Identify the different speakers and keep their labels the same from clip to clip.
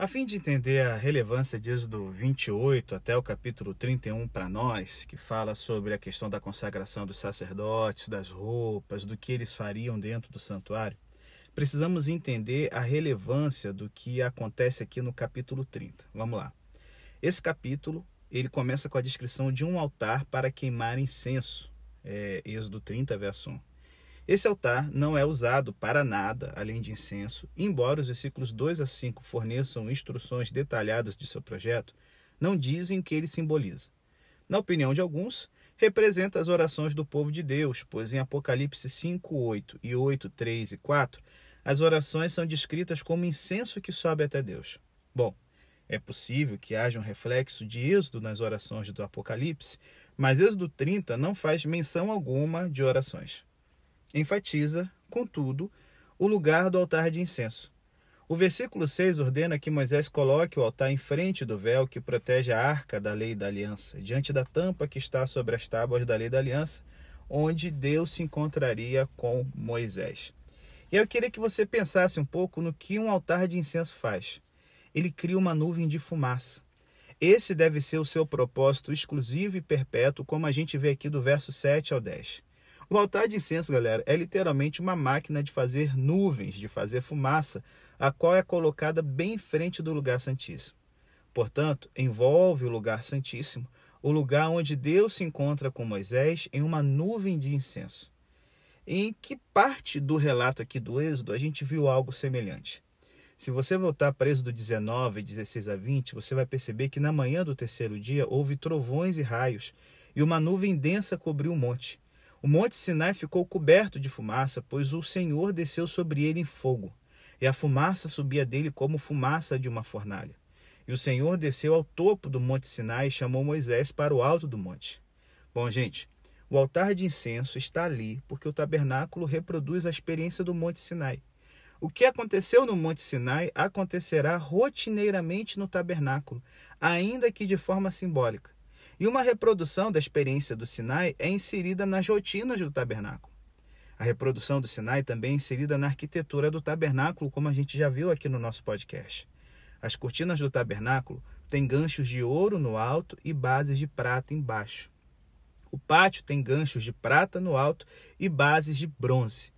Speaker 1: A fim de entender a relevância de Êxodo 28 até o capítulo 31 para nós, que fala sobre a questão da consagração dos sacerdotes, das roupas, do que eles fariam dentro do santuário, precisamos entender a relevância do que acontece aqui no capítulo 30. Vamos lá. Esse capítulo ele começa com a descrição de um altar para queimar incenso, é, Êxodo 30, verso 1. Esse altar não é usado para nada além de incenso, embora os versículos 2 a 5 forneçam instruções detalhadas de seu projeto, não dizem o que ele simboliza. Na opinião de alguns, representa as orações do povo de Deus, pois em Apocalipse 5, 8 e 8, 3 e 4, as orações são descritas como incenso que sobe até Deus. Bom, é possível que haja um reflexo de Êxodo nas orações do Apocalipse, mas Êxodo 30 não faz menção alguma de orações enfatiza, contudo, o lugar do altar de incenso. O versículo 6 ordena que Moisés coloque o altar em frente do véu que protege a arca da lei da aliança, diante da tampa que está sobre as tábuas da lei da aliança, onde Deus se encontraria com Moisés. E eu queria que você pensasse um pouco no que um altar de incenso faz. Ele cria uma nuvem de fumaça. Esse deve ser o seu propósito exclusivo e perpétuo, como a gente vê aqui do verso 7 ao 10. O altar de incenso, galera, é literalmente uma máquina de fazer nuvens, de fazer fumaça, a qual é colocada bem em frente do lugar santíssimo. Portanto, envolve o lugar santíssimo, o lugar onde Deus se encontra com Moisés, em uma nuvem de incenso. Em que parte do relato aqui do Êxodo a gente viu algo semelhante? Se você voltar para Êxodo 19, 16 a 20, você vai perceber que na manhã do terceiro dia houve trovões e raios, e uma nuvem densa cobriu o monte. O monte Sinai ficou coberto de fumaça, pois o Senhor desceu sobre ele em fogo, e a fumaça subia dele como fumaça de uma fornalha. E o Senhor desceu ao topo do monte Sinai e chamou Moisés para o alto do monte. Bom, gente, o altar de incenso está ali porque o tabernáculo reproduz a experiência do monte Sinai. O que aconteceu no Monte Sinai acontecerá rotineiramente no tabernáculo, ainda que de forma simbólica. E uma reprodução da experiência do Sinai é inserida nas rotinas do tabernáculo. A reprodução do Sinai também é inserida na arquitetura do tabernáculo, como a gente já viu aqui no nosso podcast. As cortinas do tabernáculo têm ganchos de ouro no alto e bases de prata embaixo. O pátio tem ganchos de prata no alto e bases de bronze.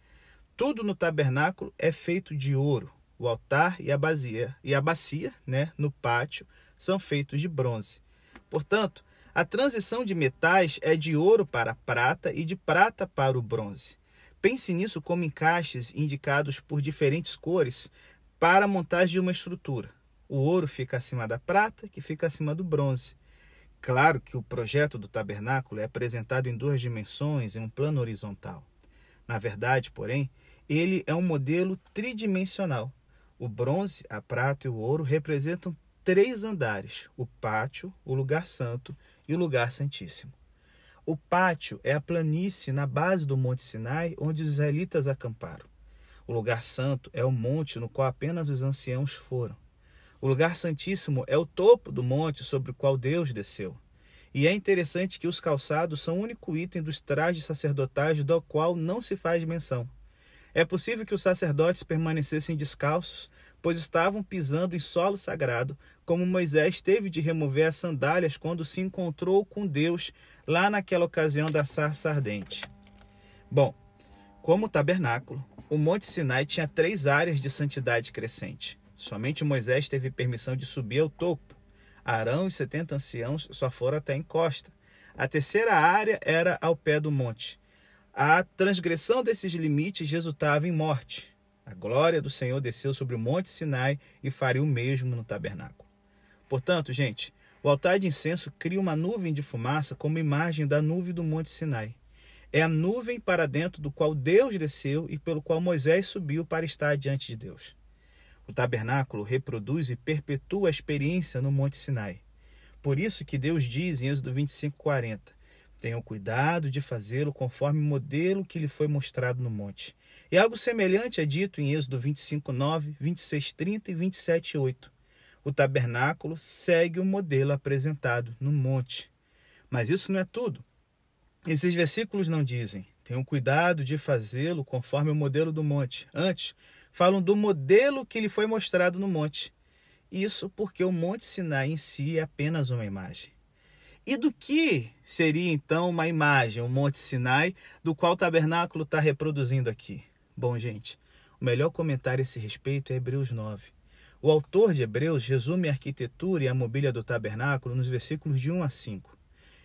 Speaker 1: Tudo no tabernáculo é feito de ouro. O altar e a bacia, e a bacia né, no pátio são feitos de bronze. Portanto, a transição de metais é de ouro para prata e de prata para o bronze. Pense nisso como encaixes indicados por diferentes cores para a montagem de uma estrutura. O ouro fica acima da prata, que fica acima do bronze. Claro que o projeto do tabernáculo é apresentado em duas dimensões, em um plano horizontal. Na verdade, porém, ele é um modelo tridimensional. O bronze, a prata e o ouro representam três andares: o pátio, o lugar santo e o lugar santíssimo. O pátio é a planície na base do Monte Sinai, onde os israelitas acamparam. O lugar santo é o monte no qual apenas os anciãos foram. O lugar santíssimo é o topo do monte sobre o qual Deus desceu. E é interessante que os calçados são o único item dos trajes sacerdotais do qual não se faz menção. É possível que os sacerdotes permanecessem descalços, pois estavam pisando em solo sagrado, como Moisés teve de remover as sandálias quando se encontrou com Deus lá naquela ocasião da sarça ardente. Bom, como o tabernáculo, o Monte Sinai tinha três áreas de santidade crescente. Somente Moisés teve permissão de subir ao topo. Arão e setenta anciãos só foram até a encosta. A terceira área era ao pé do monte. A transgressão desses limites resultava em morte. A glória do Senhor desceu sobre o monte Sinai e faria o mesmo no tabernáculo. Portanto, gente, o altar de incenso cria uma nuvem de fumaça como imagem da nuvem do monte Sinai. É a nuvem para dentro do qual Deus desceu e pelo qual Moisés subiu para estar diante de Deus. O tabernáculo reproduz e perpetua a experiência no monte Sinai. Por isso que Deus diz em Êxodo 25:40: Tenham cuidado de fazê-lo conforme o modelo que lhe foi mostrado no monte. E algo semelhante é dito em Êxodo 25, 9, 26, 30 e 27, 8. O tabernáculo segue o modelo apresentado no monte. Mas isso não é tudo. Esses versículos não dizem: tenham cuidado de fazê-lo conforme o modelo do monte. Antes, falam do modelo que lhe foi mostrado no monte. Isso porque o Monte Sinai em si é apenas uma imagem. E do que seria então uma imagem, o Monte Sinai, do qual o tabernáculo está reproduzindo aqui? Bom, gente, o melhor comentário a esse respeito é Hebreus 9. O autor de Hebreus resume a arquitetura e a mobília do tabernáculo nos versículos de 1 a 5.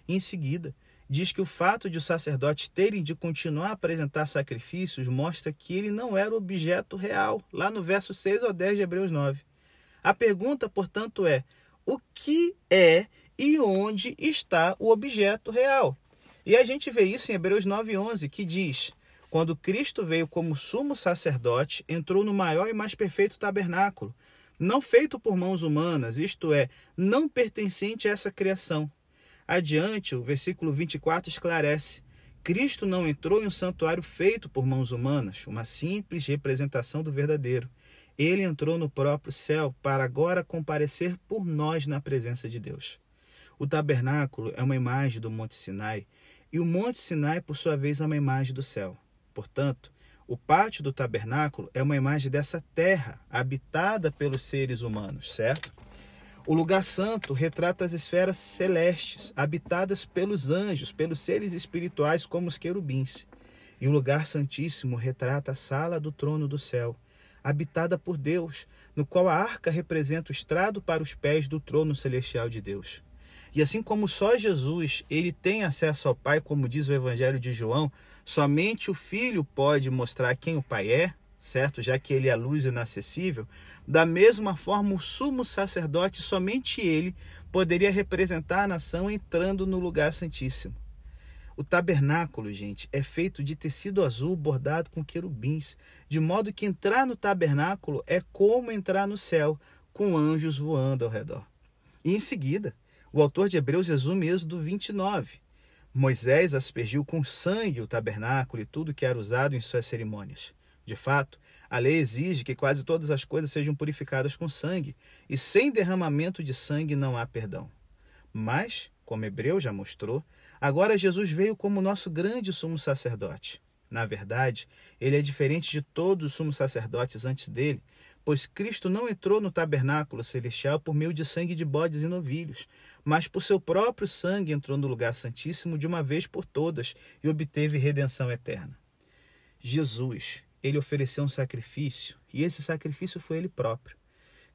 Speaker 1: E em seguida, diz que o fato de os sacerdotes terem de continuar a apresentar sacrifícios mostra que ele não era objeto real, lá no verso 6 ao 10 de Hebreus 9. A pergunta, portanto, é: o que é e onde está o objeto real? E a gente vê isso em Hebreus 9:11, que diz: Quando Cristo veio como sumo sacerdote, entrou no maior e mais perfeito tabernáculo, não feito por mãos humanas, isto é, não pertencente a essa criação Adiante, o versículo 24 esclarece: Cristo não entrou em um santuário feito por mãos humanas, uma simples representação do verdadeiro. Ele entrou no próprio céu para agora comparecer por nós na presença de Deus. O tabernáculo é uma imagem do Monte Sinai e o Monte Sinai, por sua vez, é uma imagem do céu. Portanto, o pátio do tabernáculo é uma imagem dessa terra habitada pelos seres humanos, certo? O lugar santo retrata as esferas celestes, habitadas pelos anjos, pelos seres espirituais como os querubins. E o lugar santíssimo retrata a sala do trono do céu, habitada por Deus, no qual a arca representa o estrado para os pés do trono celestial de Deus. E assim como só Jesus, ele tem acesso ao Pai, como diz o Evangelho de João, somente o Filho pode mostrar quem o Pai é, certo? Já que ele é a luz inacessível, da mesma forma o sumo sacerdote, somente ele poderia representar a nação entrando no lugar santíssimo. O tabernáculo, gente, é feito de tecido azul bordado com querubins, de modo que entrar no tabernáculo é como entrar no céu, com anjos voando ao redor. E em seguida, o autor de Hebreus resume Êxodo 29. Moisés aspergiu com sangue o tabernáculo e tudo que era usado em suas cerimônias. De fato, a lei exige que quase todas as coisas sejam purificadas com sangue, e sem derramamento de sangue não há perdão. Mas, como Hebreu já mostrou, agora Jesus veio como nosso grande sumo sacerdote. Na verdade, ele é diferente de todos os sumos sacerdotes antes dele, pois Cristo não entrou no tabernáculo celestial por meio de sangue de bodes e novilhos, mas por seu próprio sangue entrou no lugar santíssimo de uma vez por todas e obteve redenção eterna. Jesus, ele ofereceu um sacrifício e esse sacrifício foi ele próprio.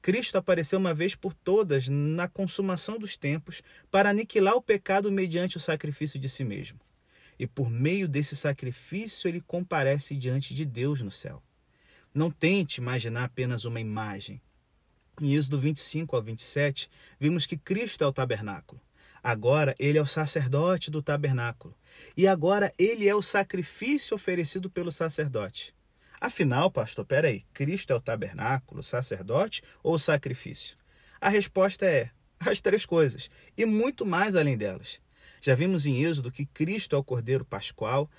Speaker 1: Cristo apareceu uma vez por todas na consumação dos tempos para aniquilar o pecado mediante o sacrifício de si mesmo. E por meio desse sacrifício ele comparece diante de Deus no céu. Não tente imaginar apenas uma imagem. Em Êxodo 25 ao 27, vimos que Cristo é o tabernáculo. Agora ele é o sacerdote do tabernáculo. E agora ele é o sacrifício oferecido pelo sacerdote. Afinal, pastor, peraí, Cristo é o tabernáculo, sacerdote ou sacrifício? A resposta é as três coisas e muito mais além delas. Já vimos em Êxodo que Cristo é o Cordeiro Pascual,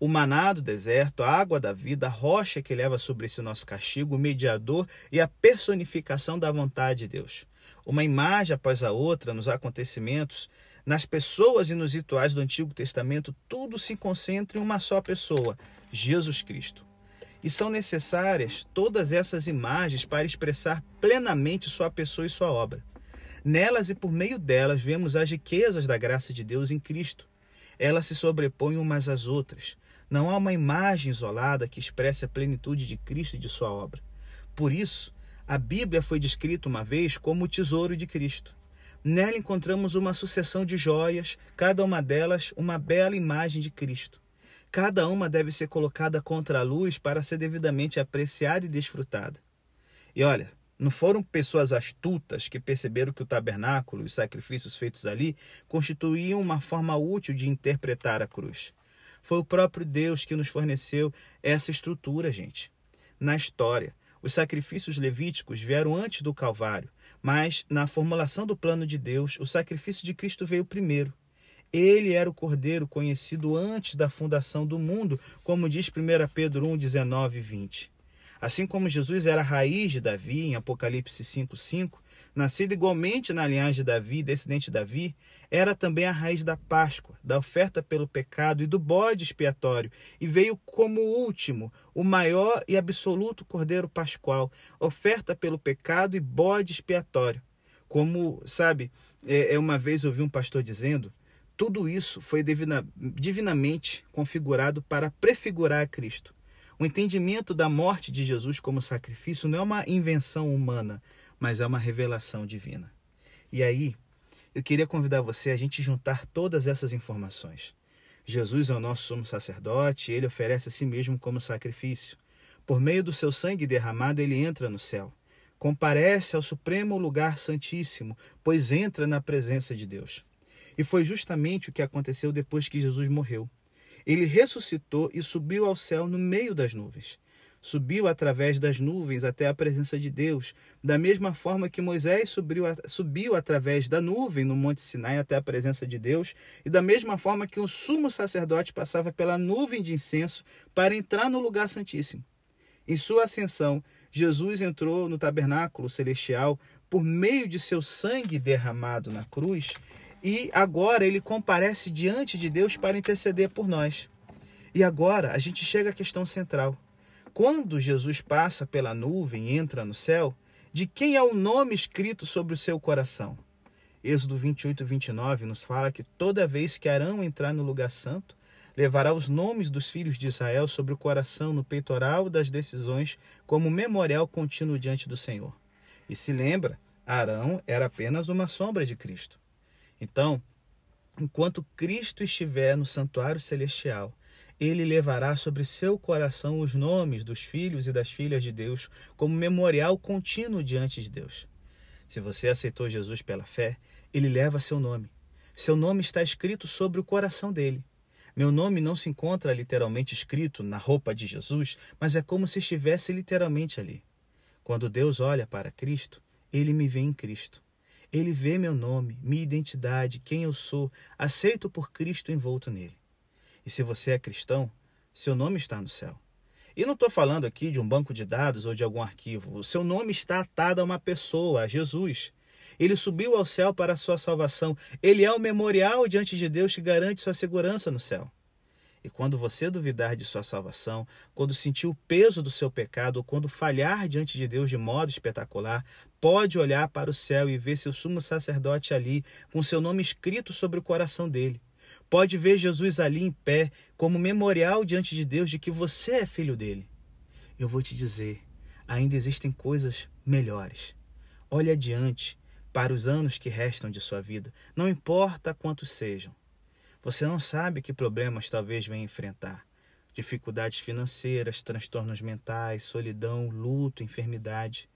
Speaker 1: o maná do deserto, a água da vida, a rocha que leva sobre si nosso castigo, o mediador e a personificação da vontade de Deus. Uma imagem após a outra nos acontecimentos, nas pessoas e nos rituais do Antigo Testamento, tudo se concentra em uma só pessoa, Jesus Cristo. E são necessárias todas essas imagens para expressar plenamente sua pessoa e sua obra. Nelas e por meio delas vemos as riquezas da graça de Deus em Cristo. Elas se sobrepõem umas às outras. Não há uma imagem isolada que expresse a plenitude de Cristo e de sua obra. Por isso, a Bíblia foi descrita uma vez como o tesouro de Cristo. Nela encontramos uma sucessão de joias, cada uma delas uma bela imagem de Cristo. Cada uma deve ser colocada contra a luz para ser devidamente apreciada e desfrutada. E olha, não foram pessoas astutas que perceberam que o tabernáculo e os sacrifícios feitos ali constituíam uma forma útil de interpretar a cruz. Foi o próprio Deus que nos forneceu essa estrutura, gente. Na história, os sacrifícios levíticos vieram antes do Calvário, mas na formulação do plano de Deus, o sacrifício de Cristo veio primeiro. Ele era o Cordeiro conhecido antes da fundação do mundo, como diz 1 Pedro 1, 19 e 20. Assim como Jesus era a raiz de Davi, em Apocalipse 5,5, nascido igualmente na linhagem de Davi, descendente de Davi, era também a raiz da Páscoa, da oferta pelo pecado e do bode expiatório, e veio como último, o maior e absoluto cordeiro pascual, oferta pelo pecado e bode expiatório. Como, sabe, é, é uma vez ouvi um pastor dizendo, tudo isso foi divina, divinamente configurado para prefigurar a Cristo. O entendimento da morte de Jesus como sacrifício não é uma invenção humana, mas é uma revelação divina. E aí, eu queria convidar você a gente juntar todas essas informações. Jesus é o nosso sumo sacerdote, ele oferece a si mesmo como sacrifício. Por meio do seu sangue derramado, ele entra no céu. Comparece ao supremo lugar santíssimo, pois entra na presença de Deus. E foi justamente o que aconteceu depois que Jesus morreu. Ele ressuscitou e subiu ao céu no meio das nuvens. Subiu através das nuvens até a presença de Deus, da mesma forma que Moisés subiu, subiu através da nuvem no Monte Sinai até a presença de Deus, e da mesma forma que o sumo sacerdote passava pela nuvem de incenso para entrar no lugar santíssimo. Em sua ascensão, Jesus entrou no tabernáculo celestial por meio de seu sangue derramado na cruz e agora ele comparece diante de Deus para interceder por nós. E agora a gente chega à questão central. Quando Jesus passa pela nuvem e entra no céu, de quem é o nome escrito sobre o seu coração? Êxodo 28, 29 nos fala que toda vez que Arão entrar no lugar santo, levará os nomes dos filhos de Israel sobre o coração no peitoral das decisões, como memorial contínuo diante do Senhor. E se lembra, Arão era apenas uma sombra de Cristo. Então, enquanto Cristo estiver no santuário celestial, ele levará sobre seu coração os nomes dos filhos e das filhas de Deus como memorial contínuo diante de Deus. Se você aceitou Jesus pela fé, ele leva seu nome. Seu nome está escrito sobre o coração dele. Meu nome não se encontra literalmente escrito na roupa de Jesus, mas é como se estivesse literalmente ali. Quando Deus olha para Cristo, ele me vê em Cristo. Ele vê meu nome, minha identidade, quem eu sou, aceito por Cristo envolto nele. E se você é cristão, seu nome está no céu. E não estou falando aqui de um banco de dados ou de algum arquivo. O seu nome está atado a uma pessoa, a Jesus. Ele subiu ao céu para a sua salvação. Ele é o memorial diante de Deus que garante sua segurança no céu. E quando você duvidar de sua salvação, quando sentir o peso do seu pecado, ou quando falhar diante de Deus de modo espetacular, pode olhar para o céu e ver seu sumo sacerdote ali, com seu nome escrito sobre o coração dele. Pode ver Jesus ali em pé, como memorial diante de Deus de que você é filho dele. Eu vou te dizer, ainda existem coisas melhores. Olhe adiante para os anos que restam de sua vida, não importa quantos sejam. Você não sabe que problemas talvez venha enfrentar. Dificuldades financeiras, transtornos mentais, solidão, luto, enfermidade.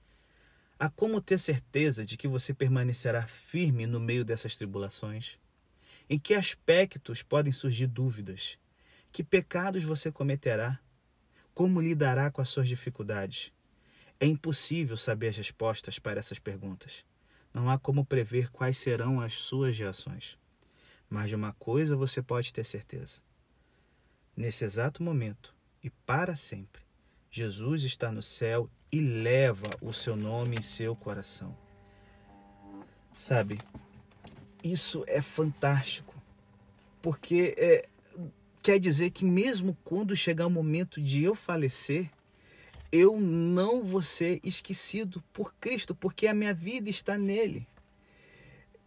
Speaker 1: Há como ter certeza de que você permanecerá firme no meio dessas tribulações? Em que aspectos podem surgir dúvidas? Que pecados você cometerá? Como lidará com as suas dificuldades? É impossível saber as respostas para essas perguntas. Não há como prever quais serão as suas reações. Mas de uma coisa você pode ter certeza. Nesse exato momento e para sempre, Jesus está no céu e leva o seu nome em seu coração. Sabe, isso é fantástico, porque é, quer dizer que mesmo quando chegar o momento de eu falecer, eu não vou ser esquecido por Cristo, porque a minha vida está nele.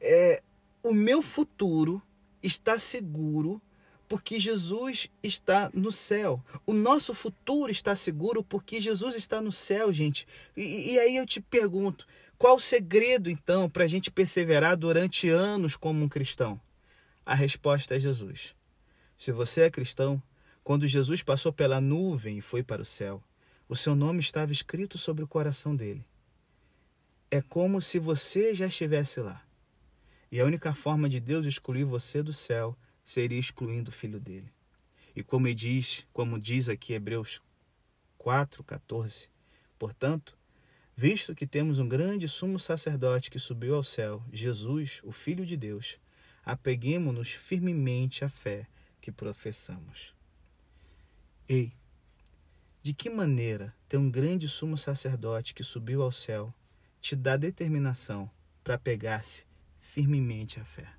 Speaker 1: É, o meu futuro está seguro porque Jesus está no céu. O nosso futuro está seguro porque Jesus está no céu, gente. E, e aí eu te pergunto: qual o segredo, então, para a gente perseverar durante anos como um cristão? A resposta é Jesus. Se você é cristão, quando Jesus passou pela nuvem e foi para o céu, o seu nome estava escrito sobre o coração dele. É como se você já estivesse lá. E a única forma de Deus excluir você do céu seria excluindo o filho dele. E como diz, como diz aqui Hebreus 4:14, portanto, visto que temos um grande sumo sacerdote que subiu ao céu, Jesus, o filho de Deus, apeguemo-nos firmemente à fé que professamos. Ei, De que maneira ter um grande sumo sacerdote que subiu ao céu te dá determinação para pegar-se firmemente à fé?